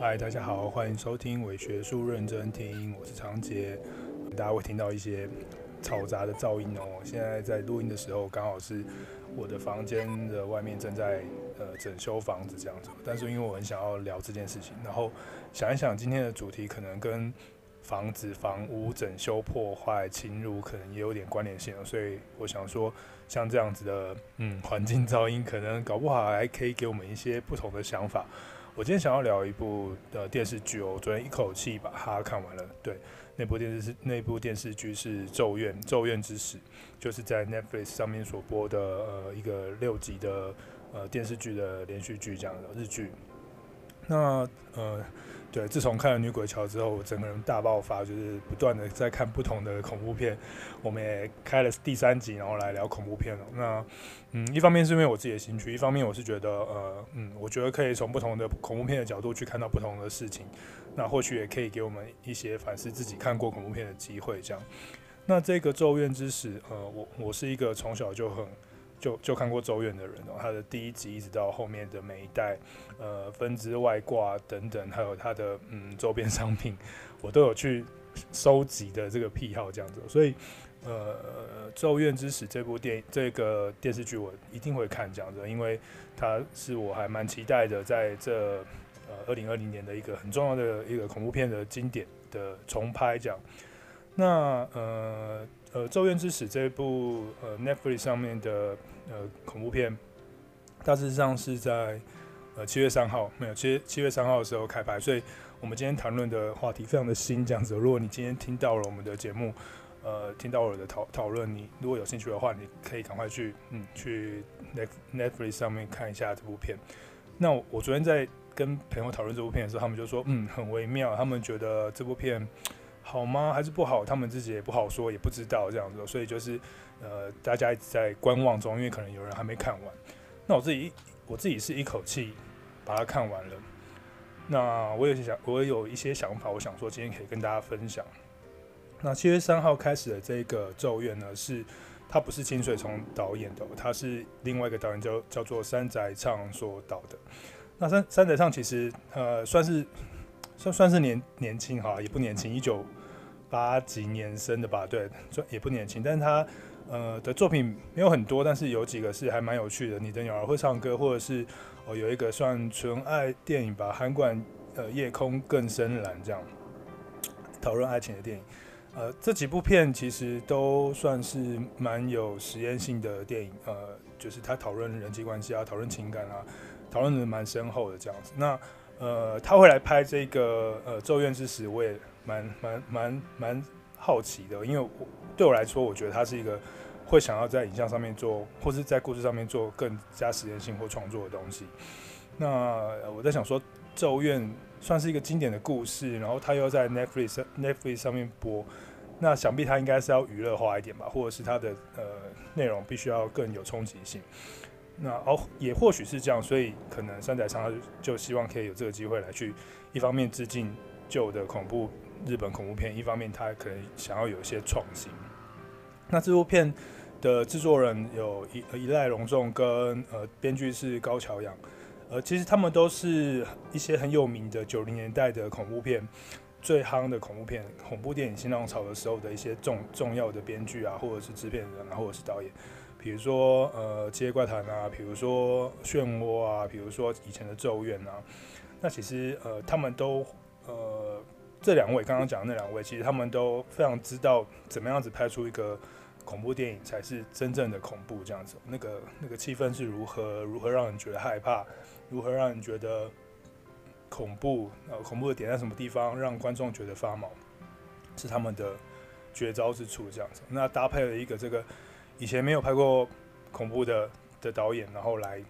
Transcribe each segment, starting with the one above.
嗨，大家好，欢迎收听伪学术认真听，我是长杰。大家会听到一些嘈杂的噪音哦。现在在录音的时候，刚好是我的房间的外面正在呃整修房子这样子。但是因为我很想要聊这件事情，然后想一想今天的主题可能跟房子、房屋整修破坏、侵入可能也有点关联性，所以我想说，像这样子的嗯环境噪音，可能搞不好还可以给我们一些不同的想法。我今天想要聊一部的电视剧哦，我昨天一口气把它看完了。对，那部电视是那部电视剧是《咒怨》，《咒怨之使》，就是在 Netflix 上面所播的呃一个六集的呃电视剧的连续剧这样的日剧。那呃。对，自从看了《女鬼桥》之后，我整个人大爆发，就是不断的在看不同的恐怖片。我们也开了第三集，然后来聊恐怖片了。那，嗯，一方面是因为我自己的兴趣，一方面我是觉得，呃，嗯，我觉得可以从不同的恐怖片的角度去看到不同的事情。那或许也可以给我们一些反思自己看过恐怖片的机会。这样，那这个《咒怨之使》，呃，我我是一个从小就很。就就看过《咒怨》的人哦，他的第一集一直到后面的每一代，呃，分支外挂等等，还有他的嗯周边商品，我都有去收集的这个癖好这样子，所以呃，《咒怨之使》这部电影这个电视剧我一定会看这样子，因为它是我还蛮期待的，在这呃二零二零年的一个很重要的一个恐怖片的经典的重拍这样，那呃。呃，《咒怨之死》这部呃 Netflix 上面的呃恐怖片，大致上是在呃七月三号，没有七七月三号的时候开拍，所以我们今天谈论的话题非常的新，这样子。如果你今天听到了我们的节目，呃，听到我的讨讨论，你如果有兴趣的话，你可以赶快去嗯去 Netflix 上面看一下这部片。那我，我昨天在跟朋友讨论这部片的时候，他们就说嗯很微妙，他们觉得这部片。好吗？还是不好？他们自己也不好说，也不知道这样子，所以就是，呃，大家一直在观望中，因为可能有人还没看完。那我自己，我自己是一口气把它看完了。那我有些想，我有一些想法，我想说今天可以跟大家分享。那七月三号开始的这个咒怨呢，是它不是清水崇导演的，它是另外一个导演叫叫做山宅唱所导的。那山山宅唱其实呃算是算算是年年轻哈，也不年轻，一九。八几年生的吧，对，也不年轻，但是他呃的作品没有很多，但是有几个是还蛮有趣的。你的鸟儿会唱歌，或者是哦有一个算纯爱电影吧，韩馆呃夜空更深蓝这样讨论爱情的电影。呃，这几部片其实都算是蛮有实验性的电影，呃，就是他讨论人际关系啊，讨论情感啊，讨论的蛮深厚的这样子。那呃他会来拍这个呃咒怨之死，我也。蛮蛮蛮蛮好奇的，因为我对我来说，我觉得他是一个会想要在影像上面做，或是在故事上面做更加实验性或创作的东西。那我在想说，《咒怨》算是一个经典的故事，然后他又在 Netflix Netflix 上面播，那想必他应该是要娱乐化一点吧，或者是他的呃内容必须要更有冲击性。那哦，也或许是这样，所以可能山仔昌就希望可以有这个机会来去一方面致敬旧的恐怖。日本恐怖片，一方面他可能想要有一些创新。那这部片的制作人有一一赖隆重跟呃编剧是高桥阳，呃其实他们都是一些很有名的九零年代的恐怖片最夯的恐怖片恐怖电影新浪潮的时候的一些重重要的编剧啊，或者是制片人啊，或者是导演，比如说呃《七夜怪谈》啊，比如说《漩涡》啊，比如说以前的《咒怨》啊，那其实呃他们都呃。这两位刚刚讲的那两位，其实他们都非常知道怎么样子拍出一个恐怖电影才是真正的恐怖这样子。那个那个气氛是如何，如何让人觉得害怕，如何让人觉得恐怖，呃，恐怖的点在什么地方，让观众觉得发毛，是他们的绝招之处这样子。那搭配了一个这个以前没有拍过恐怖的的导演，然后来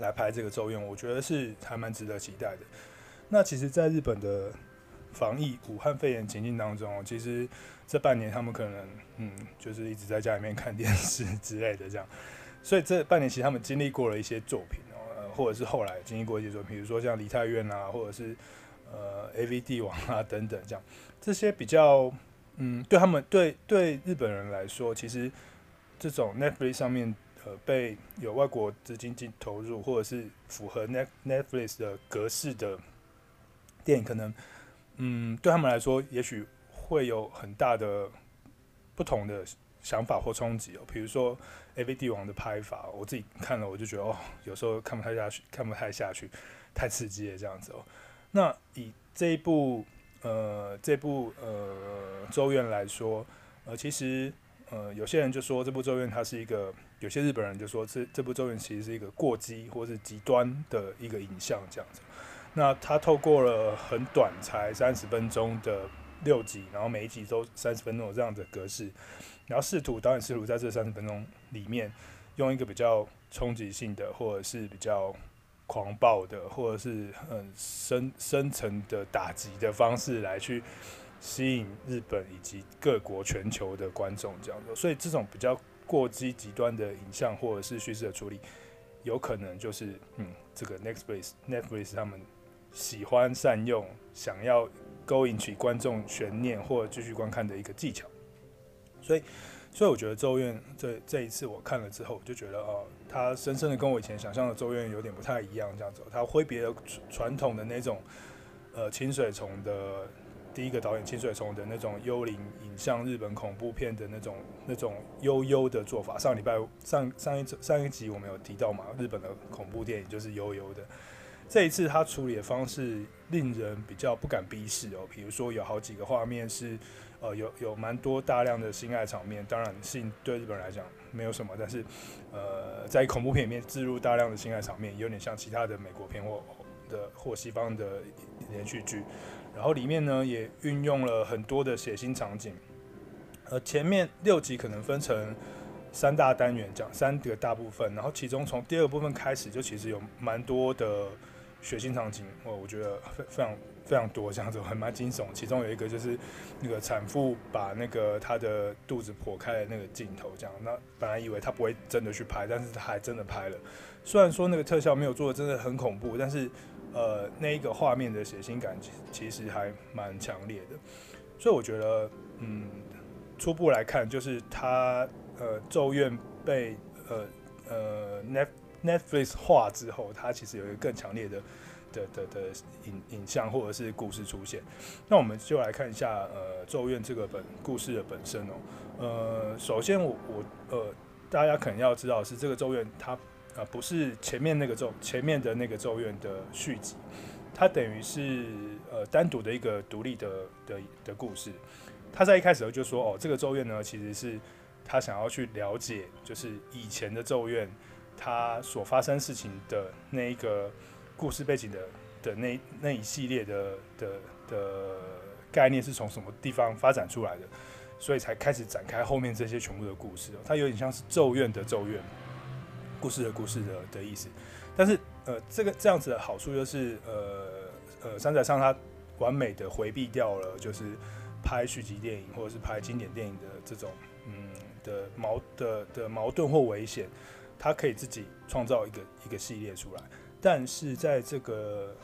来拍这个咒怨，我觉得是还蛮值得期待的。那其实，在日本的。防疫武汉肺炎情境当中，其实这半年他们可能嗯，就是一直在家里面看电视之类的这样，所以这半年其实他们经历过了一些作品哦，或者是后来经历过一些作品，比如说像梨泰院啊，或者是呃 AV 帝王啊等等这样，这些比较嗯，对他们对对日本人来说，其实这种 Netflix 上面呃被有外国资金进投入，或者是符合 Net Netflix 的格式的。电影可能，嗯，对他们来说，也许会有很大的不同的想法或冲击哦。比如说《AV 帝王》的拍法，我自己看了，我就觉得哦，有时候看不太下去，看不太下去，太刺激了这样子哦。那以这一部呃这部呃《咒怨》来说，呃，其实呃有些人就说这部《咒怨》它是一个，有些日本人就说这这部《咒怨》其实是一个过激或是极端的一个影像这样子。那他透过了很短，才三十分钟的六集，然后每一集都三十分钟这样的格式，然后试图导演试图在这三十分钟里面，用一个比较冲击性的，或者是比较狂暴的，或者是很深深层的打击的方式来去吸引日本以及各国全球的观众这样子。所以这种比较过激极端的影像或者是叙事的处理，有可能就是嗯，这个 Netflix Netflix 他们。喜欢善用，想要勾引起观众悬念或继续观看的一个技巧，所以，所以我觉得《咒怨》这这一次我看了之后，我就觉得哦，它深深的跟我以前想象的《咒怨》有点不太一样，这样子，它挥别了传统的那种呃清水崇的第一个导演清水崇的那种幽灵影像日本恐怖片的那种那种悠悠的做法。上礼拜上上一上一集我们有提到嘛，日本的恐怖电影就是悠悠的。这一次他处理的方式令人比较不敢逼视哦，比如说有好几个画面是，呃，有有蛮多大量的性爱场面，当然性对日本人来讲没有什么，但是，呃，在恐怖片里面置入大量的性爱场面，有点像其他的美国片或的或西方的连续剧，然后里面呢也运用了很多的血腥场景，呃，前面六集可能分成三大单元讲三个大部分，然后其中从第二部分开始就其实有蛮多的。血腥场景，我我觉得非非常非常多，这样子还蛮惊悚。其中有一个就是那个产妇把那个她的肚子剖开的那个镜头，这样。那本来以为她不会真的去拍，但是她还真的拍了。虽然说那个特效没有做的真的很恐怖，但是呃，那一个画面的血腥感其实还蛮强烈的。所以我觉得，嗯，初步来看，就是她呃咒怨被呃呃 Net。Netflix 化之后，它其实有一个更强烈的的的的影影像或者是故事出现。那我们就来看一下，呃，《咒怨》这个本故事的本身哦。呃，首先我我呃，大家可能要知道是，这个《咒怨》它呃不是前面那个咒前面的那个《咒怨》的续集，它等于是呃单独的一个独立的的的故事。他在一开始就说，哦，这个《咒怨》呢，其实是他想要去了解，就是以前的《咒怨》。他所发生事情的那一个故事背景的的那那一系列的的的概念是从什么地方发展出来的，所以才开始展开后面这些全部的故事。它有点像是咒怨的咒怨，故事的故事的的意思。但是呃，这个这样子的好处就是呃呃，山仔上他完美的回避掉了就是拍续集电影或者是拍经典电影的这种嗯的矛的的矛盾或危险。他可以自己创造一个一个系列出来，但是在这个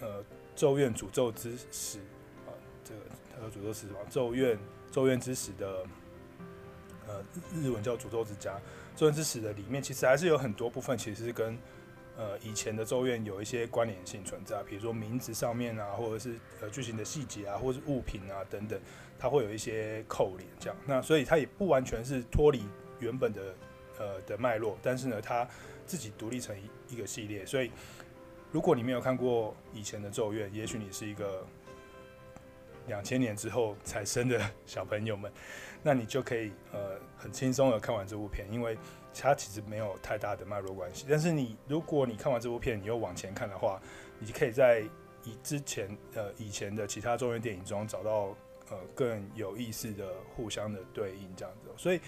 呃咒怨诅咒之时啊，这个他说诅咒是什么？咒怨咒怨之时的呃日文叫诅咒之家，咒怨之时的里面其实还是有很多部分其实是跟呃以前的咒怨有一些关联性存在，比如说名字上面啊，或者是呃剧情的细节啊，或者是物品啊等等，它会有一些扣连这样。那所以它也不完全是脱离原本的。呃的脉络，但是呢，它自己独立成一一个系列，所以如果你没有看过以前的《咒怨》，也许你是一个两千年之后才生的 小朋友们，那你就可以呃很轻松的看完这部片，因为它其实没有太大的脉络关系。但是你如果你看完这部片，你又往前看的话，你就可以在以之前呃以前的其他咒怨电影中找到。呃，更有意思的互相的对应这样子，所以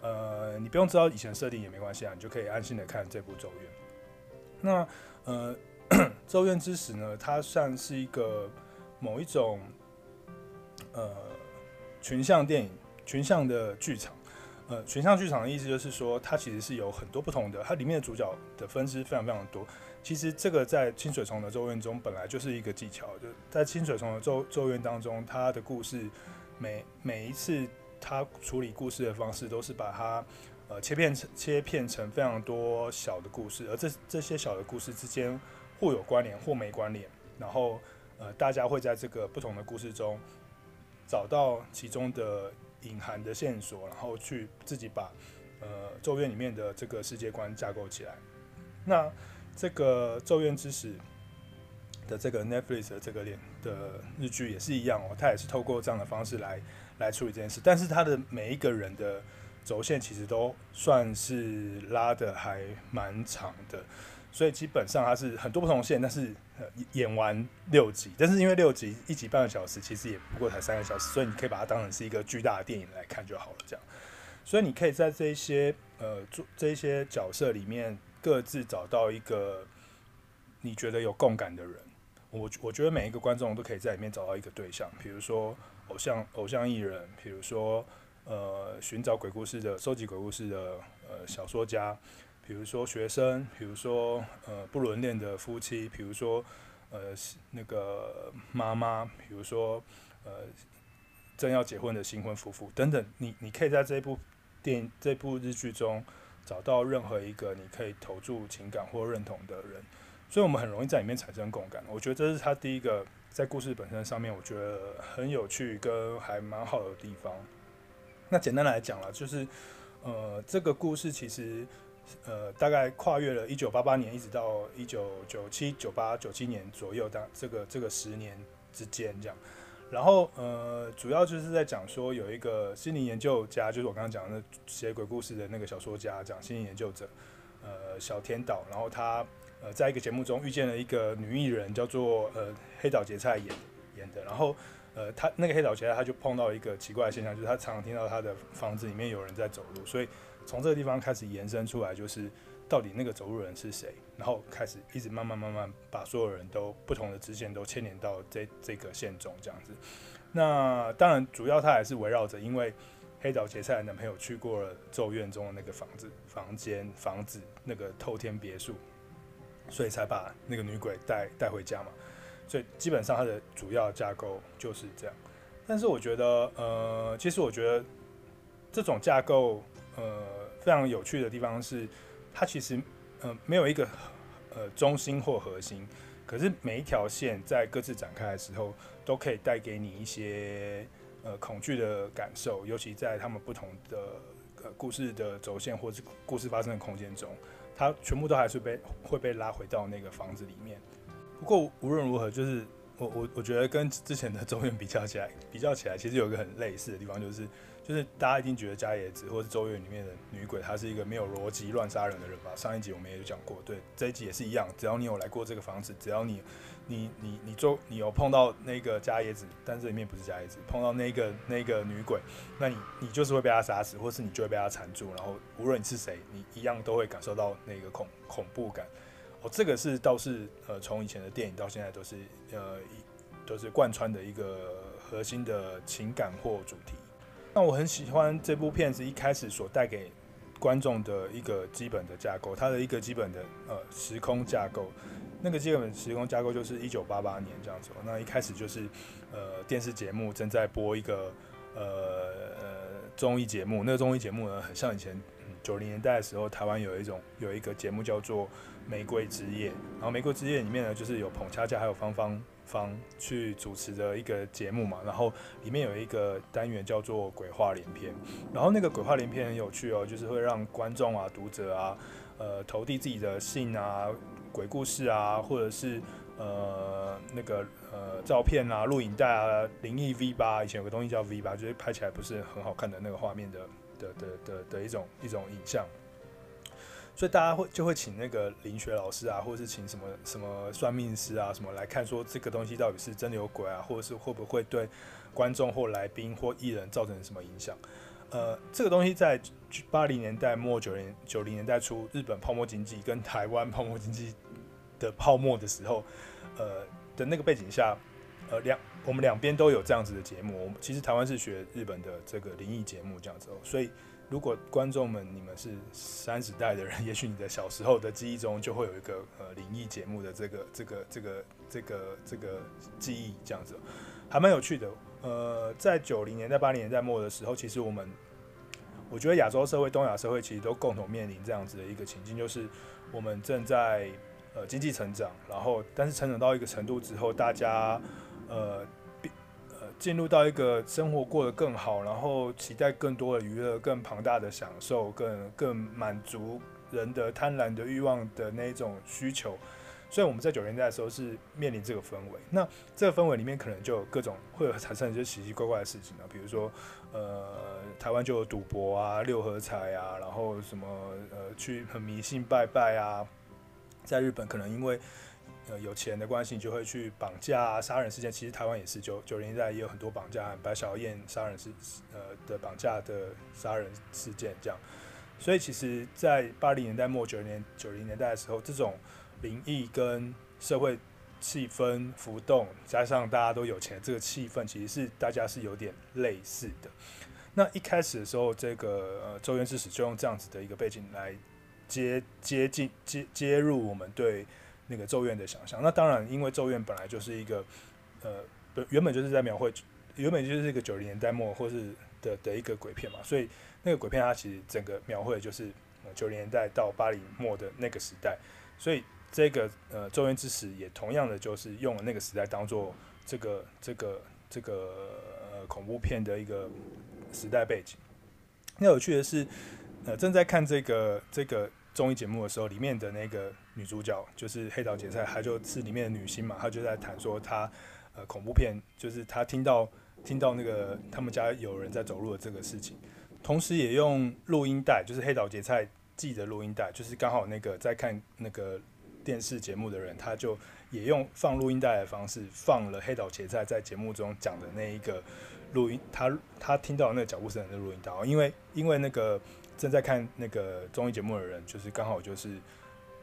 呃，你不用知道以前设定也没关系啊，你就可以安心的看这部《咒怨》。那呃，《咒怨之始》呢，它算是一个某一种呃群像电影、群像的剧场。呃，群像剧场的意思就是说，它其实是有很多不同的，它里面的主角的分支非常非常多。其实这个在清水虫的咒怨中本来就是一个技巧，就在清水虫的咒咒怨当中，它的故事每每一次他处理故事的方式都是把它呃切片成切片成非常多小的故事，而这这些小的故事之间或有关联或没关联，然后呃，大家会在这个不同的故事中找到其中的隐含的线索，然后去自己把呃咒怨里面的这个世界观架构起来。那这个咒怨之使的这个 Netflix 的这个脸的日剧也是一样哦，它也是透过这样的方式来来处理这件事，但是它的每一个人的轴线其实都算是拉的还蛮长的。所以基本上它是很多不同线，但是演完六集，但是因为六集一集半个小时，其实也不过才三个小时，所以你可以把它当成是一个巨大的电影来看就好了。这样，所以你可以在这一些呃做这一些角色里面各自找到一个你觉得有共感的人。我我觉得每一个观众都可以在里面找到一个对象，比如说偶像偶像艺人，比如说呃寻找鬼故事的收集鬼故事的呃小说家。比如说学生，比如说呃不伦恋的夫妻，比如说呃那个妈妈，比如说呃正要结婚的新婚夫妇等等，你你可以在这部电影这部日剧中找到任何一个你可以投注情感或认同的人，所以我们很容易在里面产生共感。我觉得这是他第一个在故事本身上面，我觉得很有趣跟还蛮好的地方。那简单来讲了，就是呃这个故事其实。呃，大概跨越了一九八八年，一直到一九九七、九八、九七年左右，当这个这个十年之间这样。然后呃，主要就是在讲说有一个心理研究家，就是我刚刚讲的写鬼故事的那个小说家，讲心理研究者，呃，小天岛。然后他呃，在一个节目中遇见了一个女艺人，叫做呃黑岛结菜演演的。然后呃，他那个黑岛结菜他就碰到一个奇怪的现象，就是他常常听到他的房子里面有人在走路，所以。从这个地方开始延伸出来，就是到底那个走路人是谁，然后开始一直慢慢慢慢把所有人都不同的支线都牵连到这这个线中这样子。那当然，主要他还是围绕着，因为黑岛结菜的男朋友去过了咒怨中的那个房子、房间、房子那个透天别墅，所以才把那个女鬼带带回家嘛。所以基本上它的主要架构就是这样。但是我觉得，呃，其实我觉得这种架构。呃，非常有趣的地方是，它其实呃没有一个呃中心或核心，可是每一条线在各自展开的时候，都可以带给你一些呃恐惧的感受，尤其在他们不同的呃故事的轴线或是故事发生的空间中，它全部都还是被会被拉回到那个房子里面。不过无论如何，就是我我我觉得跟之前的咒怨比较起来，比较起来其实有一个很类似的地方，就是。就是大家一定觉得加野子或是咒怨里面的女鬼，她是一个没有逻辑、乱杀人的人吧？上一集我们也有讲过，对，这一集也是一样。只要你有来过这个房子，只要你、你、你、你做，你有碰到那个加野子，但这里面不是加野子，碰到那个那个女鬼，那你你就是会被她杀死，或是你就会被她缠住，然后无论你是谁，你一样都会感受到那个恐恐怖感。哦，这个是倒是呃，从以前的电影到现在都是呃一，都是贯穿的一个核心的情感或主题。那我很喜欢这部片子一开始所带给观众的一个基本的架构，它的一个基本的呃时空架构，那个基本时空架构就是一九八八年这样子。那一开始就是呃电视节目正在播一个呃呃综艺节目，那个综艺节目呢很像以前九零年代的时候，台湾有一种有一个节目叫做《玫瑰之夜》，然后《玫瑰之夜》里面呢就是有彭恰恰还有芳芳。方去主持的一个节目嘛，然后里面有一个单元叫做“鬼话连篇”，然后那个“鬼话连篇”很有趣哦，就是会让观众啊、读者啊，呃，投递自己的信啊、鬼故事啊，或者是呃那个呃照片啊、录影带啊、灵异 V 八，以前有个东西叫 V 八，就是拍起来不是很好看的那个画面的的的的的一种一种影像。所以大家会就会请那个灵学老师啊，或者是请什么什么算命师啊，什么来看说这个东西到底是真的有鬼啊，或者是会不会对观众或来宾或艺人造成什么影响？呃，这个东西在八零年代末九零九零年代初，日本泡沫经济跟台湾泡沫经济的泡沫的时候，呃的那个背景下，呃两我们两边都有这样子的节目。我们其实台湾是学日本的这个灵异节目这样子，哦所以。如果观众们你们是三十代的人，也许你的小时候的记忆中就会有一个呃灵异节目的这个这个这个这个这个记忆，这样子还蛮有趣的。呃，在九零年代八零年代末的时候，其实我们我觉得亚洲社会、东亚社会其实都共同面临这样子的一个情境，就是我们正在呃经济成长，然后但是成长到一个程度之后，大家呃进入到一个生活过得更好，然后期待更多的娱乐、更庞大的享受、更更满足人的贪婪的欲望的那一种需求。所以我们在九零年代的时候是面临这个氛围，那这个氛围里面可能就有各种会有产生一些奇奇怪怪的事情啊，比如说呃台湾就有赌博啊、六合彩啊，然后什么呃去很迷信拜拜啊，在日本可能因为呃有钱的关系，就会去绑架、杀人事件，其实台湾也是九九零年代也有很多绑架案，白小燕杀人事呃的绑架的杀人事件这样，所以其实，在八零年代末九零年九零年代的时候，这种灵异跟社会气氛浮动，加上大家都有钱，这个气氛其实是大家是有点类似的。那一开始的时候，这个呃《周元之使》就用这样子的一个背景来接接近接接入我们对那个咒怨的想象。那当然，因为咒怨本来就是一个呃原本就是在描绘，原本就是一个九零年代末或是的的一个鬼片嘛，所以那个鬼片它其实整个描绘的就是九零年代到八零末的那个时代，所以。这个呃，咒怨之死也同样的就是用了那个时代当做这个这个这个呃恐怖片的一个时代背景。那有趣的是，呃，正在看这个这个综艺节目的时候，里面的那个女主角就是黑岛结菜，她就是里面的女星嘛，她就在谈说她呃恐怖片，就是她听到听到那个他们家有人在走路的这个事情，同时也用录音带，就是黑岛结菜寄的录音带，就是刚好那个在看那个。电视节目的人，他就也用放录音带的方式放了黑岛结菜在节目中讲的那一个录音，他他听到那个脚步声的录音带，因为因为那个正在看那个综艺节目的人，就是刚好就是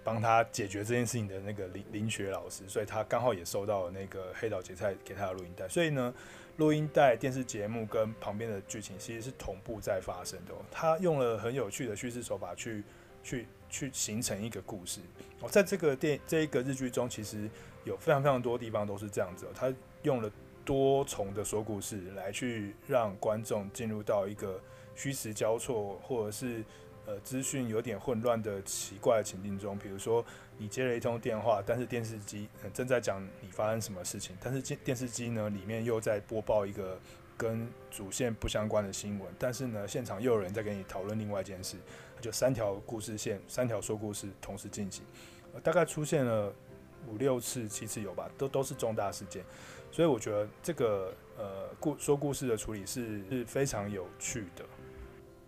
帮他解决这件事情的那个林林学老师，所以他刚好也收到了那个黑岛结菜给他的录音带，所以呢，录音带、电视节目跟旁边的剧情其实是同步在发生的。他用了很有趣的叙事手法去去。去形成一个故事哦，在这个电这一个日剧中，其实有非常非常多地方都是这样子。他用了多重的说故事来去让观众进入到一个虚实交错，或者是呃资讯有点混乱的奇怪的情境中。比如说，你接了一通电话，但是电视机正在讲你发生什么事情，但是电电视机呢里面又在播报一个跟主线不相关的新闻，但是呢现场又有人在跟你讨论另外一件事。就三条故事线，三条说故事同时进行，大概出现了五六次、七次有吧，都都是重大事件，所以我觉得这个呃故说故事的处理是是非常有趣的。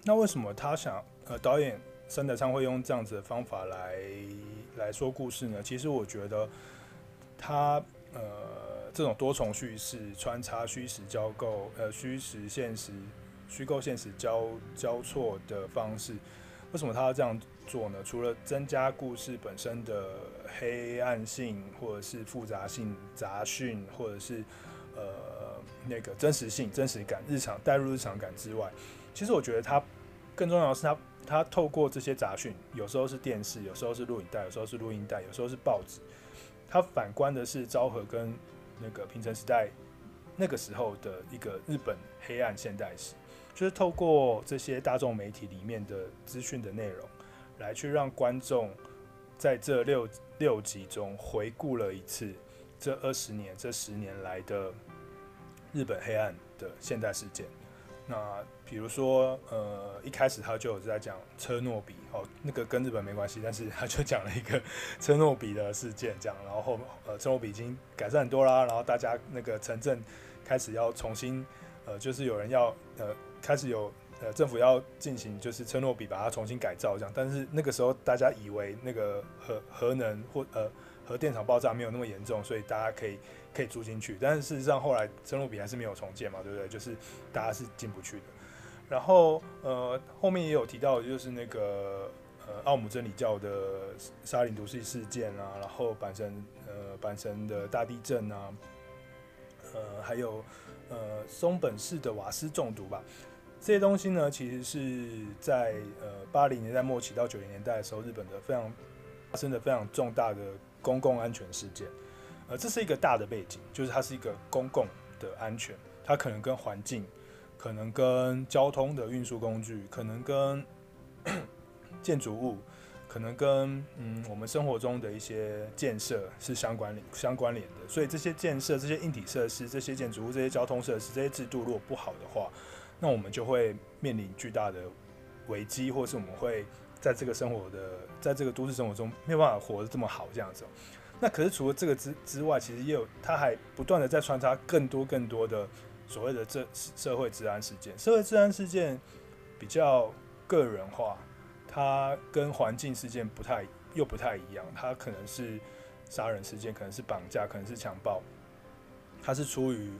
那为什么他想呃导演山田昌会用这样子的方法来来说故事呢？其实我觉得他呃这种多重叙事穿插虚实交构呃虚实现实虚构现实交交错的方式。为什么他要这样做呢？除了增加故事本身的黑暗性，或者是复杂性、杂讯，或者是呃那个真实性、真实感、日常带入日常感之外，其实我觉得他更重要的是他他透过这些杂讯，有时候是电视，有时候是录影带，有时候是录音带，有时候是报纸，他反观的是昭和跟那个平成时代那个时候的一个日本黑暗现代史。就是透过这些大众媒体里面的资讯的内容，来去让观众在这六六集中回顾了一次这二十年、这十年来的日本黑暗的现代事件。那比如说，呃，一开始他就有在讲车诺比，哦，那个跟日本没关系，但是他就讲了一个车诺比的事件，这样，然后后呃，车诺比已经改善很多啦，然后大家那个城镇开始要重新，呃，就是有人要呃。开始有呃政府要进行就是车诺比把它重新改造这样，但是那个时候大家以为那个核核能或呃核电厂爆炸没有那么严重，所以大家可以可以住进去。但是事实上后来车诺比还是没有重建嘛，对不对？就是大家是进不去的。然后呃后面也有提到就是那个呃奥姆真理教的沙林毒气事件啊，然后阪神呃阪神的大地震啊，呃还有呃松本市的瓦斯中毒吧。这些东西呢，其实是在呃八零年代末期到九零年代的时候，日本的非常发生的非常重大的公共安全事件。呃，这是一个大的背景，就是它是一个公共的安全，它可能跟环境，可能跟交通的运输工具，可能跟 建筑物，可能跟嗯我们生活中的一些建设是相关联相关联的，所以这些建设、这些硬体设施、这些建筑物、这些交通设施、这些制度如果不好的话，那我们就会面临巨大的危机，或是我们会在这个生活的在这个都市生活中没有办法活得这么好这样子。那可是除了这个之之外，其实也有它还不断的在穿插更多更多的所谓的这社会治安事件，社会治安事件比较个人化。它跟环境事件不太又不太一样，它可能是杀人事件，可能是绑架，可能是强暴。它是出于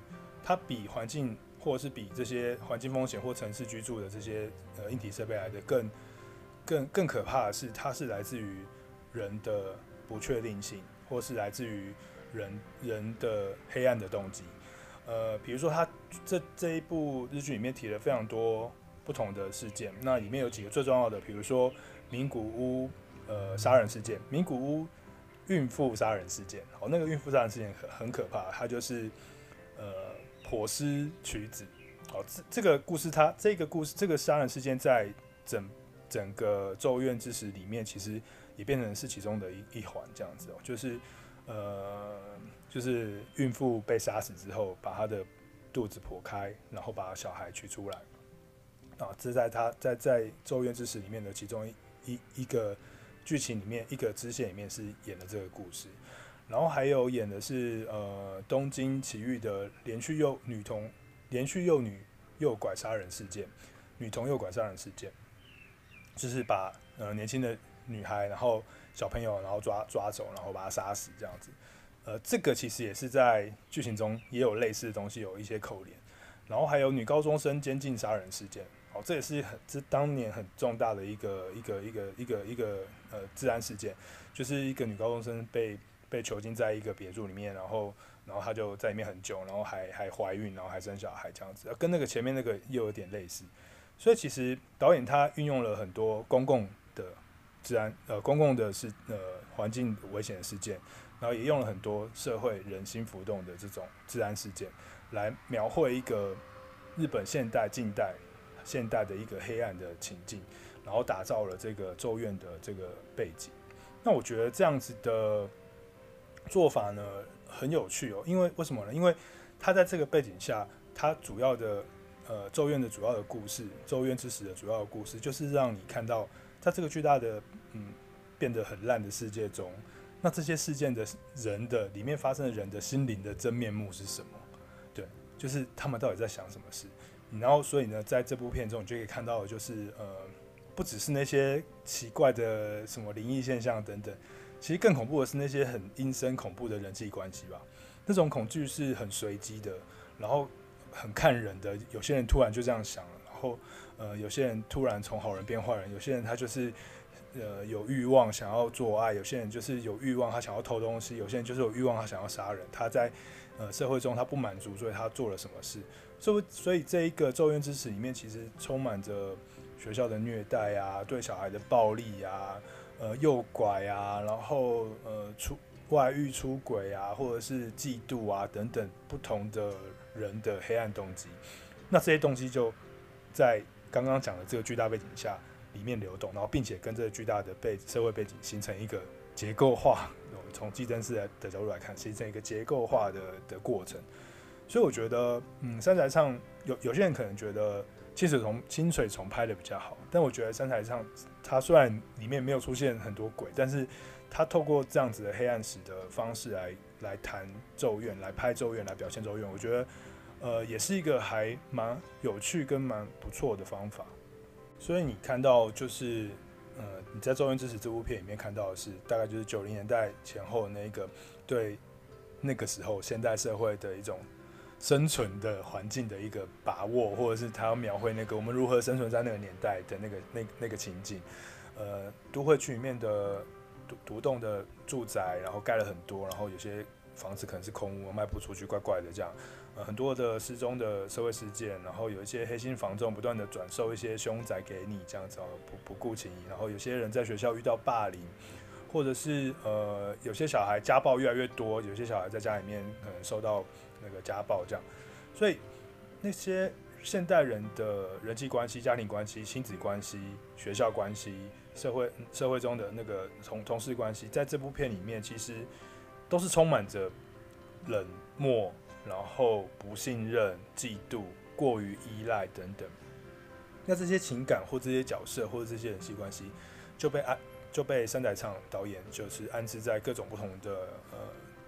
它比环境或者是比这些环境风险或城市居住的这些呃硬体设备来的更更更可怕的是，它是来自于人的不确定性，或是来自于人人的黑暗的动机。呃，比如说他这这一部日剧里面提了非常多。不同的事件，那里面有几个最重要的，比如说名古屋呃杀人事件，名古屋孕妇杀人事件。好，那个孕妇杀人事件很很可怕，它就是呃剖尸取子。好，这这个故事它这个故事这个杀人事件在整整个咒怨之时里面，其实也变成是其中的一一环这样子哦，就是呃就是孕妇被杀死之后，把她的肚子剖开，然后把小孩取出来。啊，这在他在在《咒怨之死》里面的其中一一一个剧情里面，一个支线里面是演的这个故事，然后还有演的是呃东京奇遇的连续幼女童连续幼女诱拐杀人事件，女童诱拐杀人事件，就是把呃年轻的女孩，然后小朋友，然后抓抓走，然后把她杀死这样子，呃，这个其实也是在剧情中也有类似的东西，有一些扣连，然后还有女高中生监禁杀人事件。哦，这也是很这当年很重大的一个一个一个一个一个呃治安事件，就是一个女高中生被被囚禁在一个别墅里面，然后然后她就在里面很久，然后还还怀孕，然后还生小孩这样子，跟那个前面那个又有点类似，所以其实导演他运用了很多公共治安呃公共的事呃环境危险的事件，然后也用了很多社会人心浮动的这种治安事件来描绘一个日本现代近代。现代的一个黑暗的情境，然后打造了这个咒怨的这个背景。那我觉得这样子的做法呢，很有趣哦。因为为什么呢？因为他在这个背景下，他主要的呃咒怨的主要的故事，咒怨之死的主要的故事，就是让你看到在这个巨大的嗯变得很烂的世界中，那这些事件的人的里面发生的人的心灵的真面目是什么？对，就是他们到底在想什么事？然后，所以呢，在这部片中，你就可以看到，就是呃，不只是那些奇怪的什么灵异现象等等，其实更恐怖的是那些很阴森恐怖的人际关系吧。那种恐惧是很随机的，然后很看人的。有些人突然就这样想了，然后呃，有些人突然从好人变坏人，有些人他就是呃有欲望想要做爱，有些人就是有欲望他想要偷东西，有些人就是有欲望他想要杀人。他在呃社会中他不满足，所以他做了什么事。所以，所以这一个咒怨之石里面，其实充满着学校的虐待啊，对小孩的暴力啊，呃，诱拐啊，然后呃，出外遇、出轨啊，或者是嫉妒啊等等不同的人的黑暗动机。那这些东西就在刚刚讲的这个巨大背景下里面流动，然后并且跟这个巨大的背社会背景形成一个结构化。从祭天式的角度来看，形成一个结构化的的过程。所以我觉得，嗯，三宅唱有 有些人可能觉得清水崇清水崇拍的比较好，但我觉得三宅唱它虽然里面没有出现很多鬼，但是他透过这样子的黑暗史的方式来来谈咒怨，来拍咒怨，来表现咒怨，我觉得呃也是一个还蛮有趣跟蛮不错的方法。所以你看到就是呃你在《咒怨之石》这部片里面看到的是大概就是九零年代前后那个对那个时候现代社会的一种。生存的环境的一个把握，或者是他要描绘那个我们如何生存在那个年代的那个那那个情景。呃，都会区里面的独独栋的住宅，然后盖了很多，然后有些房子可能是空屋，卖不出去，怪怪的这样。呃，很多的失踪的社会事件，然后有一些黑心房仲不断的转售一些凶宅给你，这样子不不顾情谊。然后有些人在学校遇到霸凌，或者是呃有些小孩家暴越来越多，有些小孩在家里面可能受到。那个家暴这样，所以那些现代人的人际关系、家庭关系、亲子关系、学校关系、社会社会中的那个同同事关系，在这部片里面其实都是充满着冷漠，然后不信任、嫉妒、过于依赖等等。那这些情感或这些角色或者这些人际关系就被安就被三宅唱导演就是安置在各种不同的呃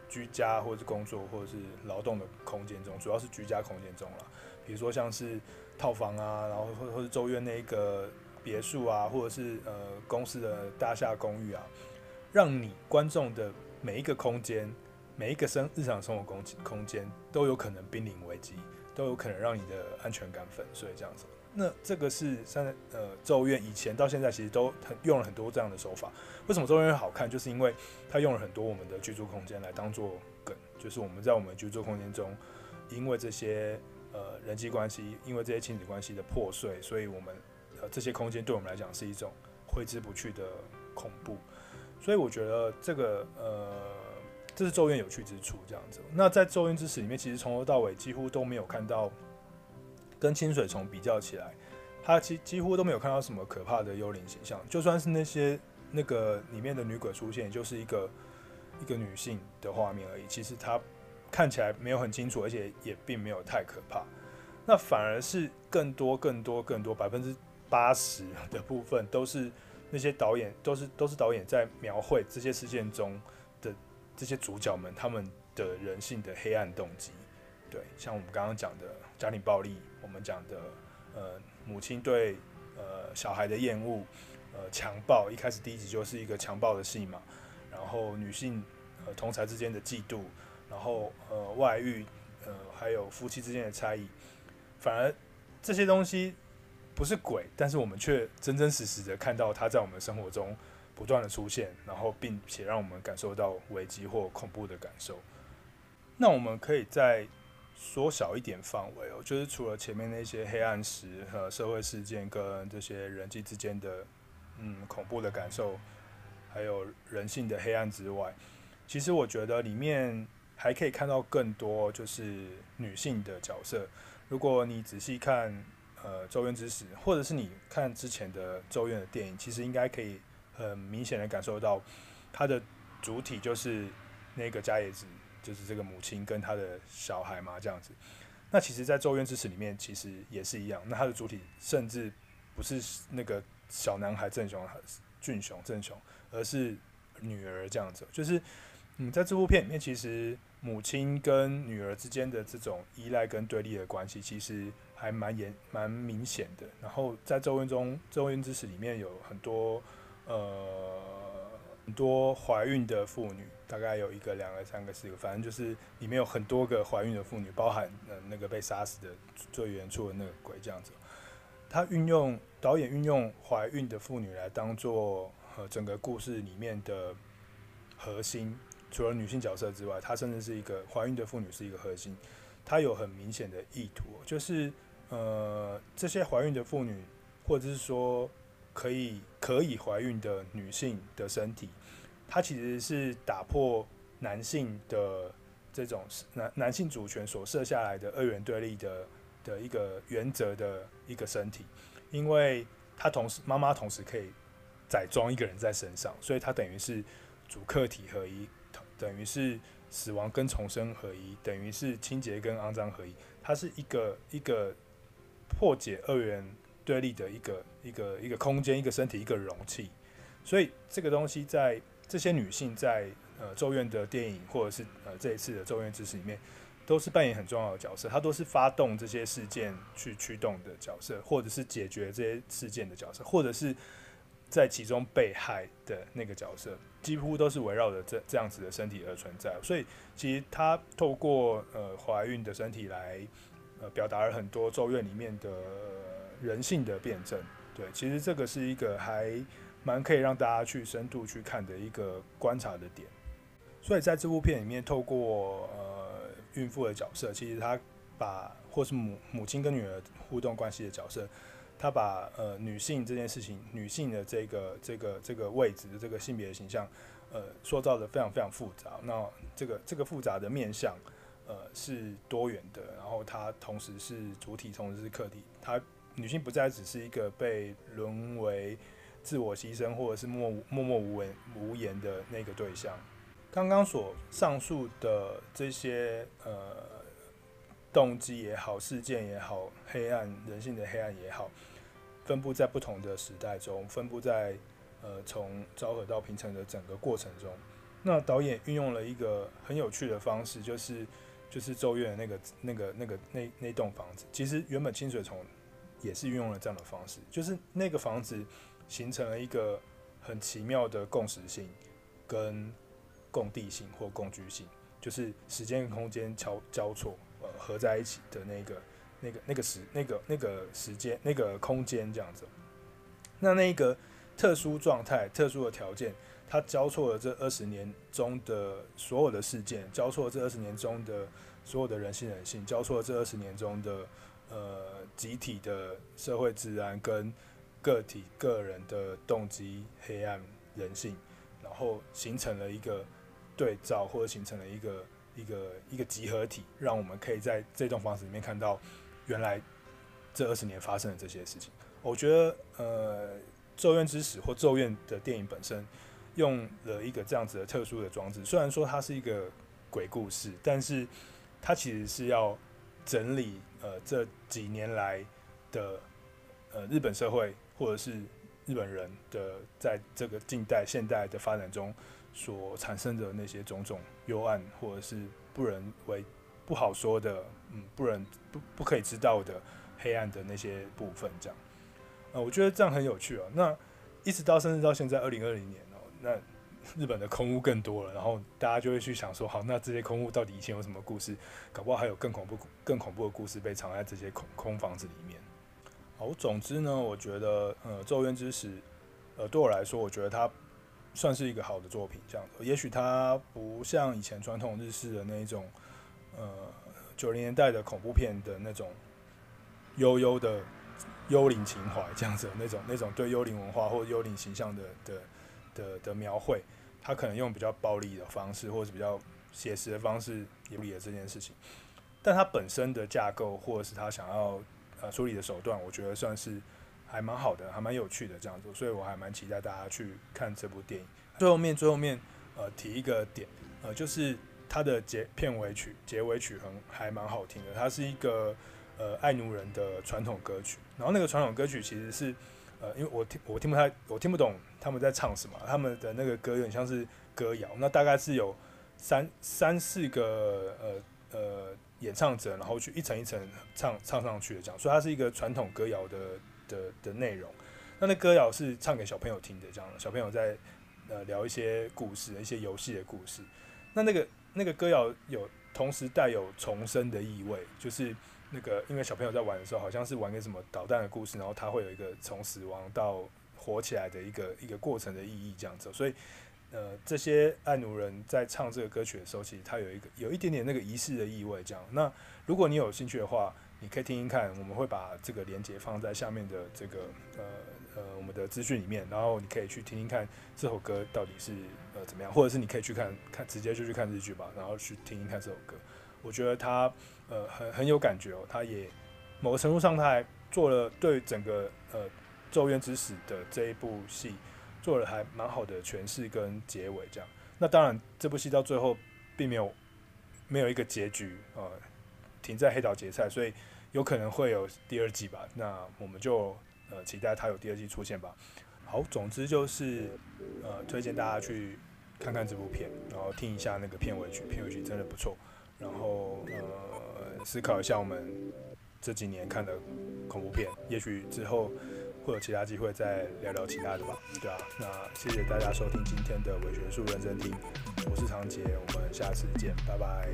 居家或者是工作或者是劳动的空间中，主要是居家空间中了。比如说像是套房啊，然后或或者咒怨那一个别墅啊，或者是呃公司的大厦公寓啊，让你观众的每一个空间，每一个生日常生活空空间都有可能濒临危机，都有可能让你的安全感粉碎这样子。那这个是三呃咒怨以前到现在其实都很用了很多这样的手法。为什么咒怨好看？就是因为它用了很多我们的居住空间来当做梗，就是我们在我们居住空间中，因为这些。呃，人际关系，因为这些亲子关系的破碎，所以我们呃这些空间对我们来讲是一种挥之不去的恐怖。所以我觉得这个呃，这是咒怨有趣之处，这样子。那在咒怨之死里面，其实从头到尾几乎都没有看到跟清水虫比较起来，它几几乎都没有看到什么可怕的幽灵形象。就算是那些那个里面的女鬼出现，就是一个一个女性的画面而已。其实它。看起来没有很清楚，而且也并没有太可怕。那反而是更多、更多、更多，百分之八十的部分都是那些导演，都是都是导演在描绘这些事件中这些主角们他们的人性的黑暗动机。对，像我们刚刚讲的家庭暴力，我们讲的呃母亲对呃小孩的厌恶，呃强暴，一开始第一集就是一个强暴的戏码，然后女性呃同才之间的嫉妒。然后呃外遇，呃还有夫妻之间的差异，反而这些东西不是鬼，但是我们却真真实实的看到它在我们生活中不断的出现，然后并且让我们感受到危机或恐怖的感受。那我们可以再缩小一点范围哦，就是除了前面那些黑暗史和社会事件跟这些人际之间的嗯恐怖的感受，还有人性的黑暗之外，其实我觉得里面。还可以看到更多就是女性的角色。如果你仔细看呃《咒怨之死》，或者是你看之前的《咒怨》的电影，其实应该可以很明显的感受到，它的主体就是那个家野子，就是这个母亲跟她的小孩嘛，这样子。那其实，在《咒怨之死》里面，其实也是一样。那它的主体甚至不是那个小男孩正雄、俊雄、正雄，而是女儿这样子。就是嗯，在这部片里面，其实。母亲跟女儿之间的这种依赖跟对立的关系，其实还蛮严、蛮明显的。然后在《咒怨》中，《咒怨之死》里面有很多呃很多怀孕的妇女，大概有一个、两个、三个、四个，反正就是里面有很多个怀孕的妇女，包含呃那个被杀死的最远处的那个鬼这样子。他运用导演运用怀孕的妇女来当做呃整个故事里面的核心。除了女性角色之外，她甚至是一个怀孕的妇女，是一个核心。她有很明显的意图，就是呃，这些怀孕的妇女，或者是说可以可以怀孕的女性的身体，它其实是打破男性的这种男男性主权所设下来的二元对立的的一个原则的一个身体，因为她同时妈妈同时可以载装一个人在身上，所以她等于是主客体合一。等于是死亡跟重生合一，等于是清洁跟肮脏合一，它是一个一个破解二元对立的一个一个一个空间，一个身体，一个容器。所以这个东西在这些女性在呃咒怨的电影，或者是呃这一次的咒怨之识里面，都是扮演很重要的角色。她都是发动这些事件去驱动的角色，或者是解决这些事件的角色，或者是。在其中被害的那个角色，几乎都是围绕着这这样子的身体而存在，所以其实他透过呃怀孕的身体来呃表达了很多咒怨里面的人性的辩证。对，其实这个是一个还蛮可以让大家去深度去看的一个观察的点。所以在这部片里面，透过呃孕妇的角色，其实他把或是母母亲跟女儿互动关系的角色。他把呃女性这件事情，女性的这个这个这个位置的这个性别的形象，呃，塑造的非常非常复杂。那这个这个复杂的面向，呃是多元的，然后它同时是主体，同时是客体，它女性不再只是一个被沦为自我牺牲或者是默默默无闻无言的那个对象。刚刚所上述的这些呃动机也好，事件也好，黑暗人性的黑暗也好，分布在不同的时代中，分布在呃从昭和到平成的整个过程中。那导演运用了一个很有趣的方式，就是就是咒怨的那个那个那个那那栋房子，其实原本清水从也是运用了这样的方式，就是那个房子形成了一个很奇妙的共识性跟。共地性或共居性，就是时间与空间交交错，呃，合在一起的那个、那个、那个时、那个、那个时间、那个空间这样子。那那个特殊状态、特殊的条件，它交错了这二十年中的所有的事件，交错了这二十年中的所有的人性、人性，交错了这二十年中的呃集体的社会治安跟个体个人的动机、黑暗人性，然后形成了一个。对照或者形成了一个一个一个集合体，让我们可以在这栋房子里面看到原来这二十年发生的这些事情。我觉得，呃，《咒怨之使》或《咒怨》的电影本身用了一个这样子的特殊的装置，虽然说它是一个鬼故事，但是它其实是要整理呃这几年来的呃日本社会或者是日本人的在这个近代现代的发展中。所产生的那些种种幽暗，或者是不人为不好说的，嗯，不人不不可以知道的黑暗的那些部分，这样，呃，我觉得这样很有趣啊。那一直到甚至到现在二零二零年哦，那 日本的空屋更多了，然后大家就会去想说，好，那这些空屋到底以前有什么故事？搞不好还有更恐怖、更恐怖的故事被藏在这些空空房子里面。好，总之呢，我觉得，呃，《咒怨之使》，呃，对我来说，我觉得它。算是一个好的作品，这样子。也许它不像以前传统日式的那一种，呃，九零年代的恐怖片的那种悠悠的幽灵情怀，这样子的那种那种对幽灵文化或幽灵形象的的的的描绘，他可能用比较暴力的方式，或者是比较写实的方式处理了这件事情。但它本身的架构，或者是他想要呃处理的手段，我觉得算是。还蛮好的，还蛮有趣的这样子，所以我还蛮期待大家去看这部电影。最后面，最后面，呃，提一个点，呃，就是它的结片尾曲、结尾曲很还蛮好听的。它是一个呃爱奴人的传统歌曲，然后那个传统歌曲其实是呃，因为我听我听不太，我听不懂他们在唱什么，他们的那个歌有点像是歌谣，那大概是有三三四个呃呃演唱者，然后去一层一层唱唱上去的这样，所以它是一个传统歌谣的。的的内容，那那歌谣是唱给小朋友听的，这样小朋友在呃聊一些故事，一些游戏的故事。那那个那个歌谣有同时带有重生的意味，就是那个因为小朋友在玩的时候，好像是玩个什么导弹的故事，然后他会有一个从死亡到活起来的一个一个过程的意义，这样子。所以呃，这些爱奴人在唱这个歌曲的时候，其实他有一个有一点点那个仪式的意味，这样。那如果你有兴趣的话，你可以听听看，我们会把这个连接放在下面的这个呃呃我们的资讯里面，然后你可以去听听看这首歌到底是呃怎么样，或者是你可以去看看直接就去看日剧吧，然后去听听看这首歌。我觉得他呃很很有感觉哦，他也某个程度上他还做了对整个呃《咒怨之死》的这一部戏做了还蛮好的诠释跟结尾这样。那当然这部戏到最后并没有没有一个结局呃停在黑岛结赛，所以。有可能会有第二季吧，那我们就呃期待他有第二季出现吧。好，总之就是呃推荐大家去看看这部片，然后听一下那个片尾曲，片尾曲真的不错。然后呃思考一下我们这几年看的恐怖片，也许之后会有其他机会再聊聊其他的吧。对啊，那谢谢大家收听今天的伪学术认真听，我是常杰，我们下次见，拜拜。